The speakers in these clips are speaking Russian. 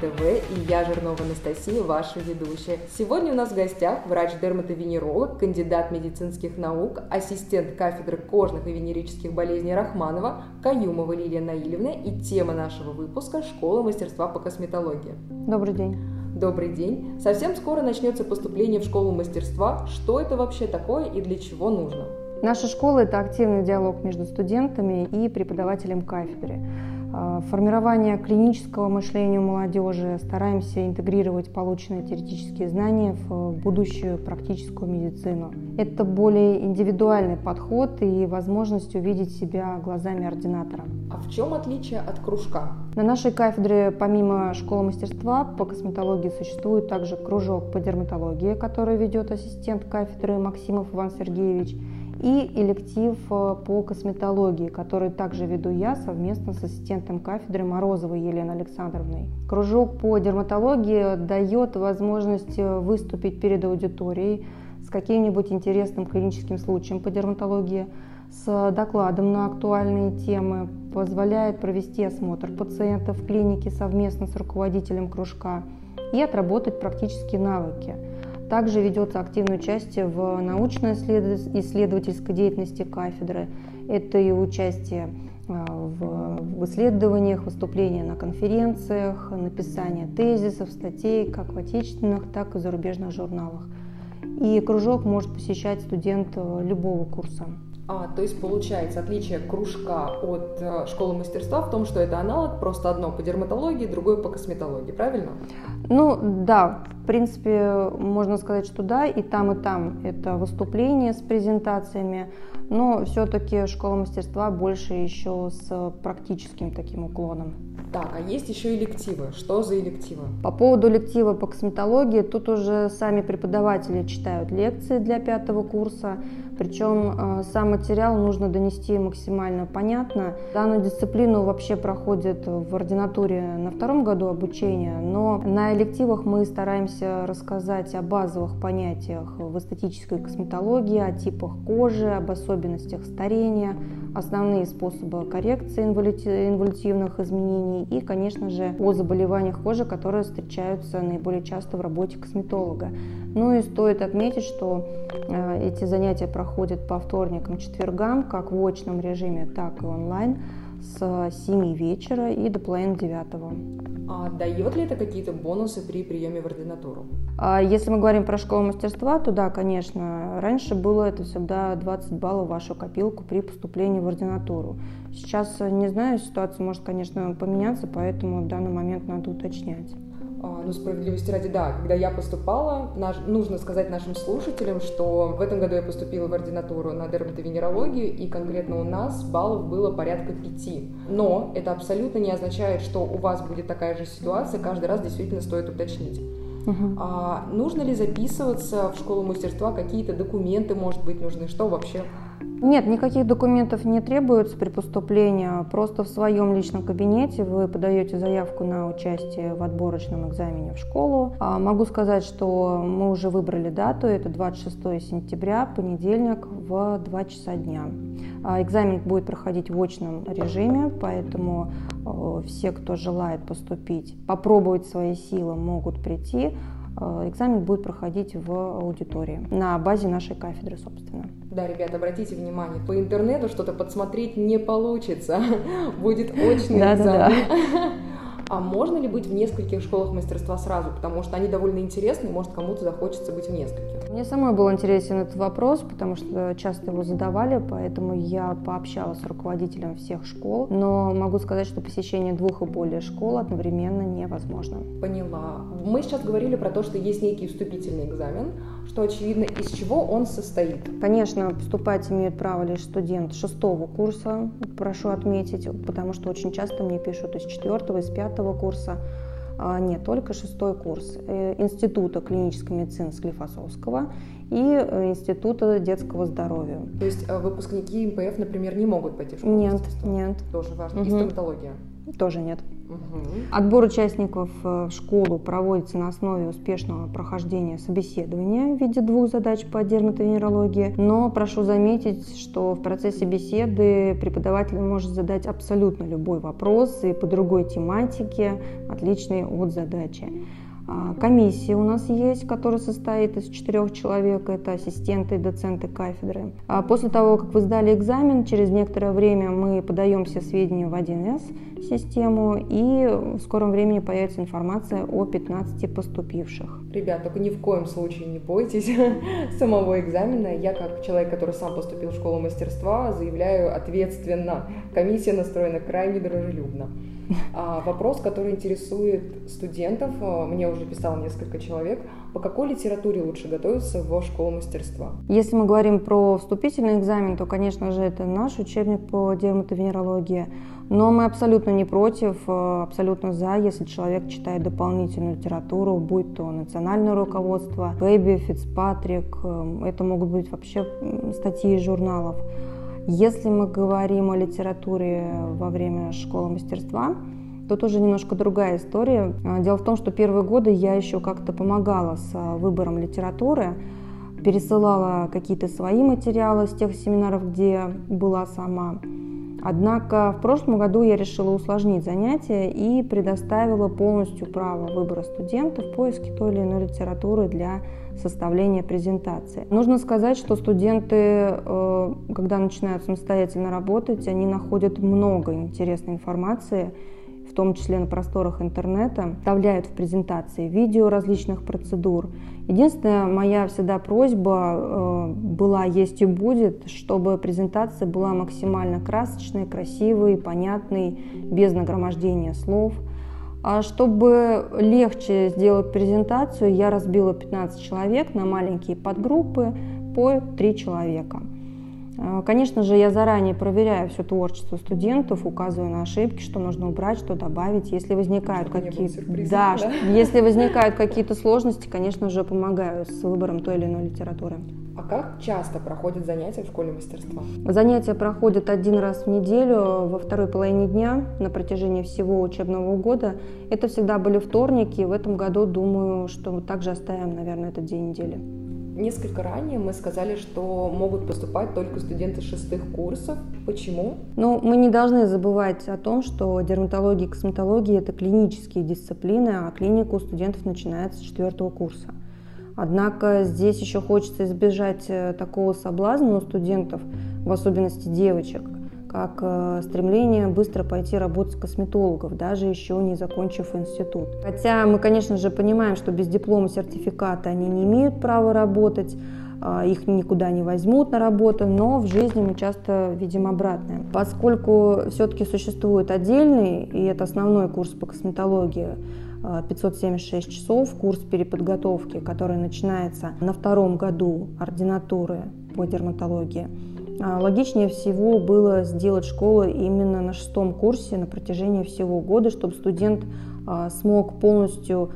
ТВ и я, Жирнова Анастасия, ваша ведущая. Сегодня у нас в гостях врач-дерматовенеролог, кандидат медицинских наук, ассистент кафедры кожных и венерических болезней Рахманова, Каюмова Лилия Наилевна и тема нашего выпуска – Школа мастерства по косметологии. Добрый день. Добрый день. Совсем скоро начнется поступление в школу мастерства. Что это вообще такое и для чего нужно? Наша школа – это активный диалог между студентами и преподавателем кафедры. А, формирование клинического мышления молодежи, стараемся интегрировать полученные теоретические знания в будущую практическую медицину. Это более индивидуальный подход и возможность увидеть себя глазами ординатора. А в чем отличие от кружка? На нашей кафедре помимо школы мастерства по косметологии существует также кружок по дерматологии, который ведет ассистент кафедры Максимов Иван Сергеевич, и электив э, по косметологии, который также веду я совместно с ассистентом кафедры Морозовой Еленой Александровной. Кружок по дерматологии дает возможность э, выступить перед аудиторией с каким-нибудь интересным клиническим случаем по дерматологии, с докладом на актуальные темы, позволяет провести осмотр пациента в клинике совместно с руководителем кружка и отработать практические навыки – также ведется активное участие в научно-исследовательской деятельности кафедры. Это и участие а, в исследованиях, выступления на конференциях, написание тезисов, статей как в отечественных, так и зарубежных журналах. И кружок может посещать студент э, любого курса. А, то есть получается отличие кружка от э, школы мастерства в том, что это аналог, просто одно по дерматологии, другое по косметологии, правильно? Ну да, в принципе можно сказать, что да, и там, и там это выступление с презентациями, но все-таки школа мастерства больше еще с практическим таким уклоном. Так, а есть еще элективы. Что за элективы? По поводу электива по косметологии, тут уже сами преподаватели читают лекции для пятого курса, причем э, сам материал нужно донести максимально понятно. Данную дисциплину вообще проходит в ординатуре на втором году обучения, но на элективах мы стараемся рассказать о базовых понятиях в эстетической косметологии, о типах кожи, об особенностях старения, основные способы коррекции инволютивных изменений и, конечно же, о заболеваниях кожи, которые встречаются наиболее часто в работе косметолога. Ну и стоит отметить, что э, эти занятия проходят по вторникам, четвергам, как в очном режиме, так и онлайн с 7 вечера и до половины девятого. А дает ли это какие-то бонусы при приеме в ординатуру? А если мы говорим про школу мастерства, то да, конечно. Раньше было это всегда 20 баллов в вашу копилку при поступлении в ординатуру. Сейчас, не знаю, ситуация может, конечно, поменяться, поэтому в данный момент надо уточнять. А, ну, справедливости ради, да, когда я поступала, наш, нужно сказать нашим слушателям, что в этом году я поступила в ординатуру на дерматовенерологию, и конкретно у нас баллов было порядка пяти. Но это абсолютно не означает, что у вас будет такая же ситуация, каждый раз действительно стоит уточнить. Uh-huh. А, нужно ли записываться в школу мастерства, какие-то документы, может быть, нужны, что вообще? Нет, никаких документов не требуется при поступлении. Просто в своем личном кабинете вы подаете заявку на участие в отборочном экзамене в школу. А могу сказать, что мы уже выбрали дату, это 26 сентября, понедельник в 2 часа дня. А экзамен будет проходить в очном режиме, поэтому э, все, кто желает поступить, попробовать свои силы, могут прийти. Э, экзамен будет проходить в аудитории на базе нашей кафедры, собственно. Да, ребята, обратите внимание, по интернету что-то подсмотреть не получится. Будет очный экзамен. А можно ли быть в нескольких школах мастерства сразу? Потому что они довольно интересны, может, кому-то захочется быть в нескольких. Мне самой был интересен этот вопрос, потому что часто его задавали, поэтому я пообщалась с руководителем всех школ. Но могу сказать, что посещение двух и более школ одновременно невозможно. Поняла. Мы сейчас говорили про то, что есть некий вступительный экзамен, что очевидно, из чего он состоит. Конечно, поступать имеют право лишь студент шестого курса, прошу отметить, потому что очень часто мне пишут из четвертого, из пятого курса. А, нет, только шестой курс э, Института клинической медицины Склифосовского и э, Института детского здоровья. То есть э, выпускники МПФ, например, не могут пойти в школу? Нет, нет. Тоже важно. Угу. И стоматология? Тоже нет. Отбор участников э, в школу проводится на основе успешного прохождения собеседования в виде двух задач по дерматовенерологии. Но прошу заметить, что в процессе беседы преподаватель может задать абсолютно любой вопрос и по другой тематике, отличный от задачи. А, комиссия у нас есть, которая состоит из четырех человек, это ассистенты и доценты кафедры. А после того, как вы сдали экзамен, через некоторое время мы подаем все сведения в 1С систему, и в скором времени появится информация о 15 поступивших. Ребят, только ни в коем случае не бойтесь самого экзамена. Я, как человек, который сам поступил в школу мастерства, заявляю ответственно. Комиссия настроена крайне дружелюбно. А, вопрос, который интересует студентов, а, мне уже писало несколько человек, по какой литературе лучше готовиться в школу мастерства? Если мы говорим про вступительный экзамен, то, конечно же, это наш учебник по дерматовенерологии. Но мы абсолютно не против, а, абсолютно за, если человек читает дополнительную литературу, будь то национальное руководство, Бэби, Фицпатрик, это могут быть вообще статьи из журналов. Если мы говорим о литературе во время школы мастерства, то тоже немножко другая история. А, дело в том, что первые годы я еще как-то помогала с а, выбором литературы, пересылала какие-то свои материалы с тех семинаров, где была сама. Однако в прошлом году я решила усложнить занятия и предоставила полностью право выбора студента в поиске той или иной литературы для составления презентации. Нужно сказать, что студенты, э, когда начинают самостоятельно работать, они находят много интересной информации, в том числе на просторах интернета, вставляют в презентации видео различных процедур. Единственная моя всегда просьба э, была, есть и будет, чтобы презентация была максимально красочной, красивой, понятной, без нагромождения слов – а чтобы легче сделать презентацию, я разбила 15 человек на маленькие подгруппы по 3 человека. А, конечно же, я заранее проверяю все творчество студентов, указываю на ошибки, что нужно убрать, что добавить. Если возникают какие-то да, да? если возникают какие-то сложности, конечно же, помогаю с выбором той или иной литературы. А как часто проходят занятия в школе мастерства? Занятия проходят один раз в неделю во второй половине дня на протяжении всего учебного года. Это всегда были вторники. В этом году, думаю, что также оставим, наверное, этот день недели. Несколько ранее мы сказали, что могут поступать только студенты шестых курсов. Почему? Ну, мы не должны забывать о том, что дерматология и косметология – это клинические дисциплины, а клиника у студентов начинается с четвертого курса. Однако здесь еще хочется избежать э, такого соблазна у студентов, в особенности девочек, как э, стремление быстро пойти работать косметологов, даже еще не закончив институт. Хотя мы, конечно же, понимаем, что без диплома сертификата они не имеют права работать, а, их никуда не возьмут на работу, но в жизни мы часто видим обратное. Поскольку все-таки существует отдельный, и это основной курс по косметологии, 576 часов, курс переподготовки, который начинается на втором году ординатуры по дерматологии. А, логичнее всего было сделать школу именно на шестом курсе на протяжении всего года, чтобы студент а, смог полностью,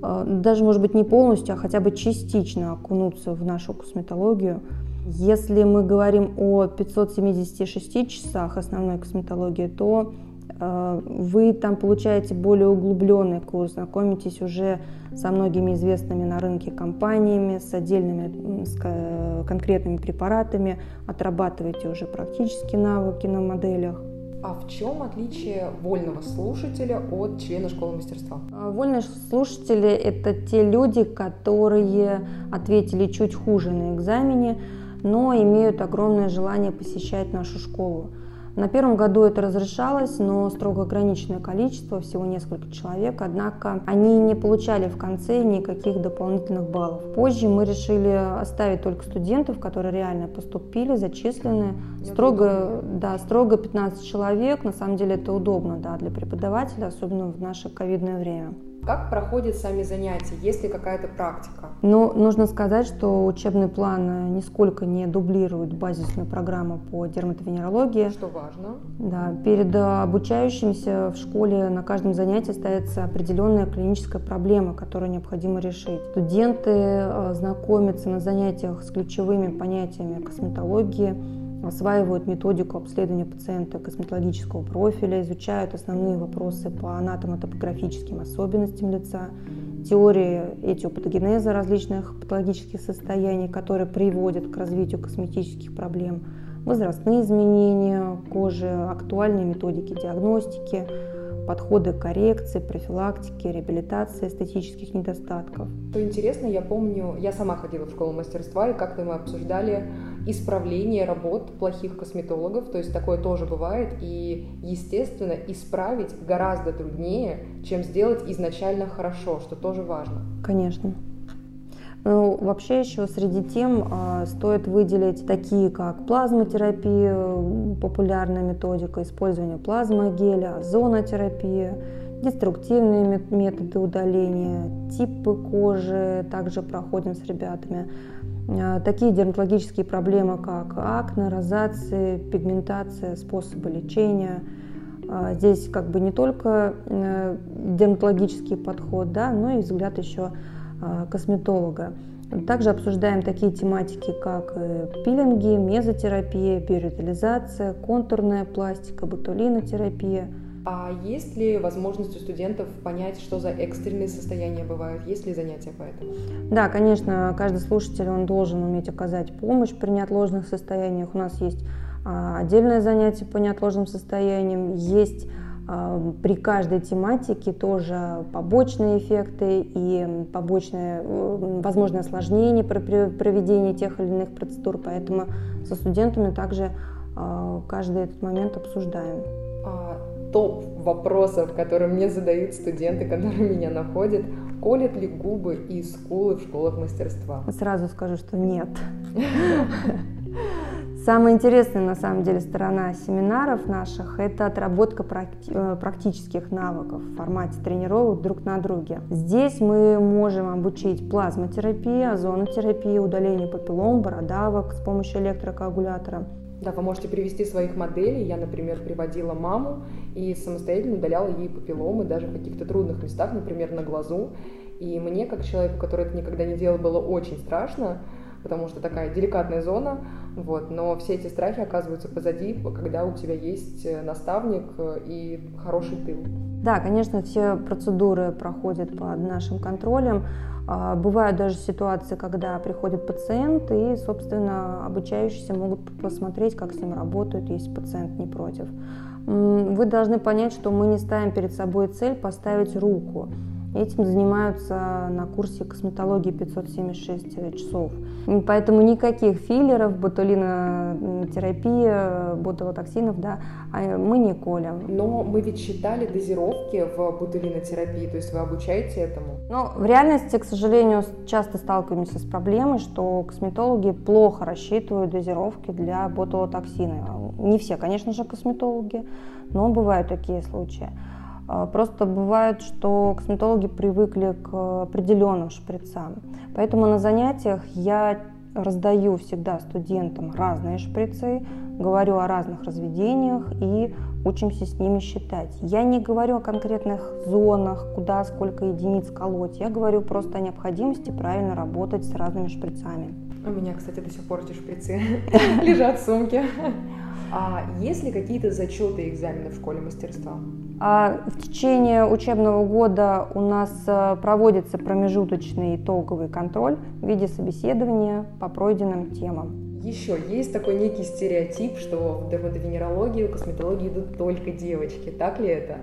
а, даже может быть не полностью, а хотя бы частично окунуться в нашу косметологию. Если мы говорим о 576 часах основной косметологии, то вы там получаете более углубленный курс, знакомитесь уже со многими известными на рынке компаниями, с отдельными с конкретными препаратами, отрабатываете уже практические навыки на моделях. А в чем отличие вольного слушателя от члена школы мастерства? Э, вольные слушатели – это те люди, которые ответили чуть хуже на экзамене, но имеют огромное желание посещать нашу школу. На первом году это разрешалось, но строго ограниченное количество, всего несколько человек, однако они не получали в конце никаких дополнительных баллов. Позже мы решили оставить только студентов, которые реально поступили, зачислены. Строго, да, строго 15 человек, на самом деле это удобно да, для преподавателя, особенно в наше ковидное время. Как проходят сами занятия? Есть ли какая-то практика? Ну, нужно сказать, что учебный план э, нисколько не дублирует базисную программу по дерматовенерологии. Что важно. Да, перед обучающимся в школе на каждом занятии ставится определенная клиническая проблема, которую необходимо решить. Студенты э, знакомятся на занятиях с ключевыми понятиями косметологии, осваивают методику обследования пациента косметологического профиля, изучают основные вопросы по анатомо-топографическим особенностям лица, теории этиопатогенеза различных патологических состояний, которые приводят к развитию косметических проблем, возрастные изменения кожи, актуальные методики диагностики, подходы коррекции, профилактики, реабилитации эстетических недостатков. Что интересно, я помню, я сама ходила в школу мастерства, и как-то мы обсуждали исправление работ плохих косметологов, то есть такое тоже бывает, и, естественно, исправить гораздо труднее, чем сделать изначально хорошо, что тоже важно. Конечно. Ну, вообще еще среди тем э, стоит выделить такие, как плазмотерапия, популярная методика использования плазмогеля, озонотерапия, деструктивные методы удаления, типы кожи также проходим с ребятами. Э, такие дерматологические проблемы, как акне, розация, пигментация, способы лечения. Э, здесь как бы не только э, дерматологический подход, да, но и взгляд еще косметолога. Также обсуждаем такие тематики, как пилинги, мезотерапия, биоревитализация, контурная пластика, ботулинотерапия. А есть ли возможность у студентов понять, что за экстренные состояния бывают? Есть ли занятия по этому? Да, конечно, каждый слушатель он должен уметь оказать помощь при неотложных состояниях. У нас есть а, отдельное занятие по неотложным состояниям, есть а, при каждой тематике тоже побочные эффекты и побочные, возможные осложнения при проведении тех или иных процедур, поэтому со студентами также а, каждый этот момент обсуждаем. Топ вопросов, которые мне задают студенты, которые меня находят, колят ли губы и скулы в школах мастерства? Сразу скажу, что нет. Самая интересная, на самом деле, сторона семинаров наших – это отработка э, практических навыков в формате тренировок друг на друге. Здесь мы можем обучить плазмотерапии, озонотерапии, удалению папиллом, бородавок с помощью электрокоагулятора. Да, вы можете привести своих моделей. Я, например, приводила маму и самостоятельно удаляла ей папилломы даже в каких-то трудных местах, например, на глазу. И мне, как человеку, который это никогда не делал, было очень страшно, потому что такая деликатная зона, вот, но все эти страхи оказываются позади, когда у тебя есть э, наставник э, и хороший тыл. Да, конечно, все процедуры проходят под нашим контролем. А, бывают даже ситуации, когда приходит пациент, и, собственно, обучающиеся могут посмотреть, как с ним работают, если пациент не против. Вы должны понять, что мы не ставим перед собой цель поставить руку. Этим занимаются на курсе косметологии 576 часов. Поэтому никаких филлеров, ботулинотерапии, ботулотоксинов да, а мы не колем. Но мы ведь считали дозировки в ботулинотерапии, то есть вы обучаете этому? Ну, в реальности, к сожалению, часто сталкиваемся с проблемой, что косметологи плохо рассчитывают дозировки для ботулотоксина. Не все, конечно же, косметологи, но бывают такие случаи. А, просто бывает, что косметологи привыкли к определенным шприцам. Поэтому на занятиях я раздаю всегда студентам разные шприцы, говорю о разных разведениях и учимся с ними считать. Я не говорю о конкретных зонах, куда, сколько единиц колоть. Я говорю просто о необходимости правильно работать с разными шприцами. У меня, кстати, до сих пор эти шприцы лежат в сумке. А есть ли какие-то зачеты экзаменов в школе мастерства? А в течение учебного года у нас э, проводится промежуточный итоговый контроль в виде собеседования по пройденным темам. Еще есть такой некий стереотип, что в дерматовенерологию, косметологию идут только девочки. Так ли это?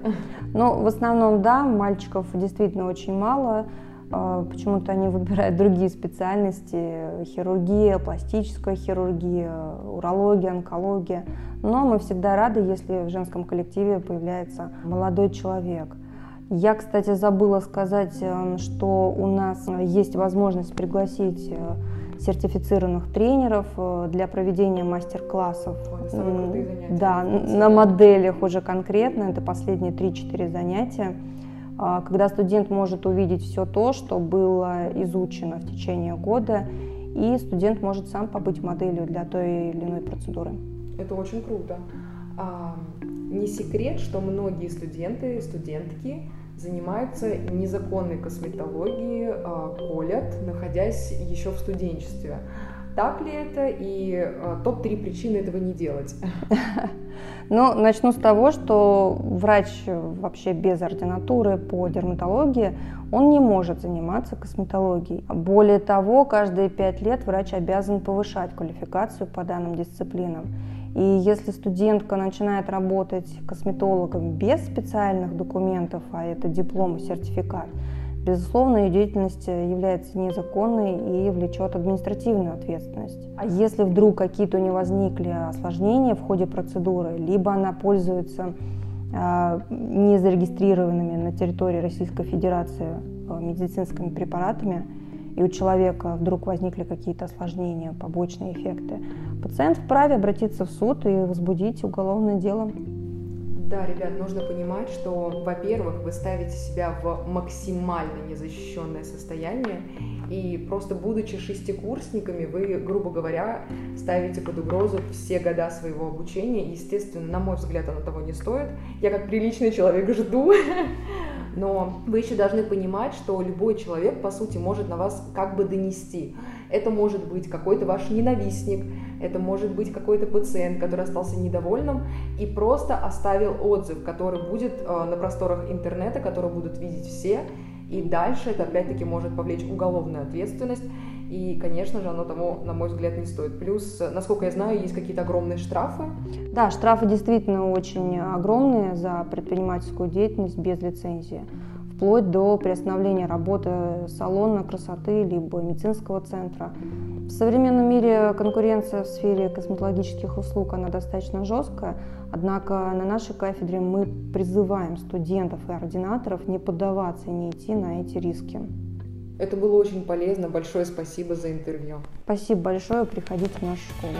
Ну, в основном, да, мальчиков действительно очень мало. А, почему-то они выбирают другие специальности, хирургия, пластическая хирургия, урология, онкология. Но мы всегда рады, если в женском коллективе появляется молодой человек. Я, кстати, забыла сказать, э, что у нас есть возможность пригласить э, сертифицированных тренеров э, для проведения мастер-классов. Да, на моделях уже конкретно, это последние 3-4 занятия. А, когда студент может увидеть все то, что было изучено в течение года, и студент может сам побыть моделью для той или иной процедуры. Это очень круто. А, не секрет, что многие студенты, студентки занимаются незаконной косметологией, а, колят, находясь еще в студенчестве. Так ли это и э, топ-3 причины этого не делать? Ну, начну с того, что врач вообще без ординатуры по дерматологии, он не может заниматься косметологией. Более того, каждые пять лет врач обязан повышать квалификацию по данным дисциплинам. И если студентка начинает работать косметологом без специальных документов, а это диплом и сертификат, Безусловно, ее деятельность является незаконной и влечет административную ответственность. А если вдруг какие-то у нее возникли осложнения в ходе процедуры, либо она пользуется а, незарегистрированными на территории Российской Федерации а, медицинскими препаратами, и у человека вдруг возникли какие-то осложнения, побочные эффекты, пациент вправе обратиться в суд и возбудить уголовное дело. Да, ребят, нужно понимать, что, во-первых, вы ставите себя в максимально незащищенное состояние, и просто будучи шестикурсниками, вы, грубо говоря, ставите под угрозу все года своего обучения. Естественно, на мой взгляд, оно того не стоит. Я как приличный человек жду, но вы еще должны понимать, что любой человек, по сути, может на вас как бы донести. Это может быть какой-то ваш ненавистник, это может быть какой-то пациент, который остался недовольным и просто оставил отзыв, который будет э, на просторах интернета, который будут видеть все, и дальше это опять-таки может повлечь уголовную ответственность, и, конечно же, оно тому, на мой взгляд, не стоит. Плюс, насколько я знаю, есть какие-то огромные штрафы. Да, штрафы действительно очень огромные за предпринимательскую деятельность без лицензии вплоть до приостановления работы салона красоты либо медицинского центра. В современном мире конкуренция в сфере косметологических услуг она достаточно жесткая, однако на нашей кафедре мы призываем студентов и ординаторов не поддаваться и не идти на эти риски. Это было очень полезно. Большое спасибо за интервью. Спасибо большое. Приходите в нашу школу.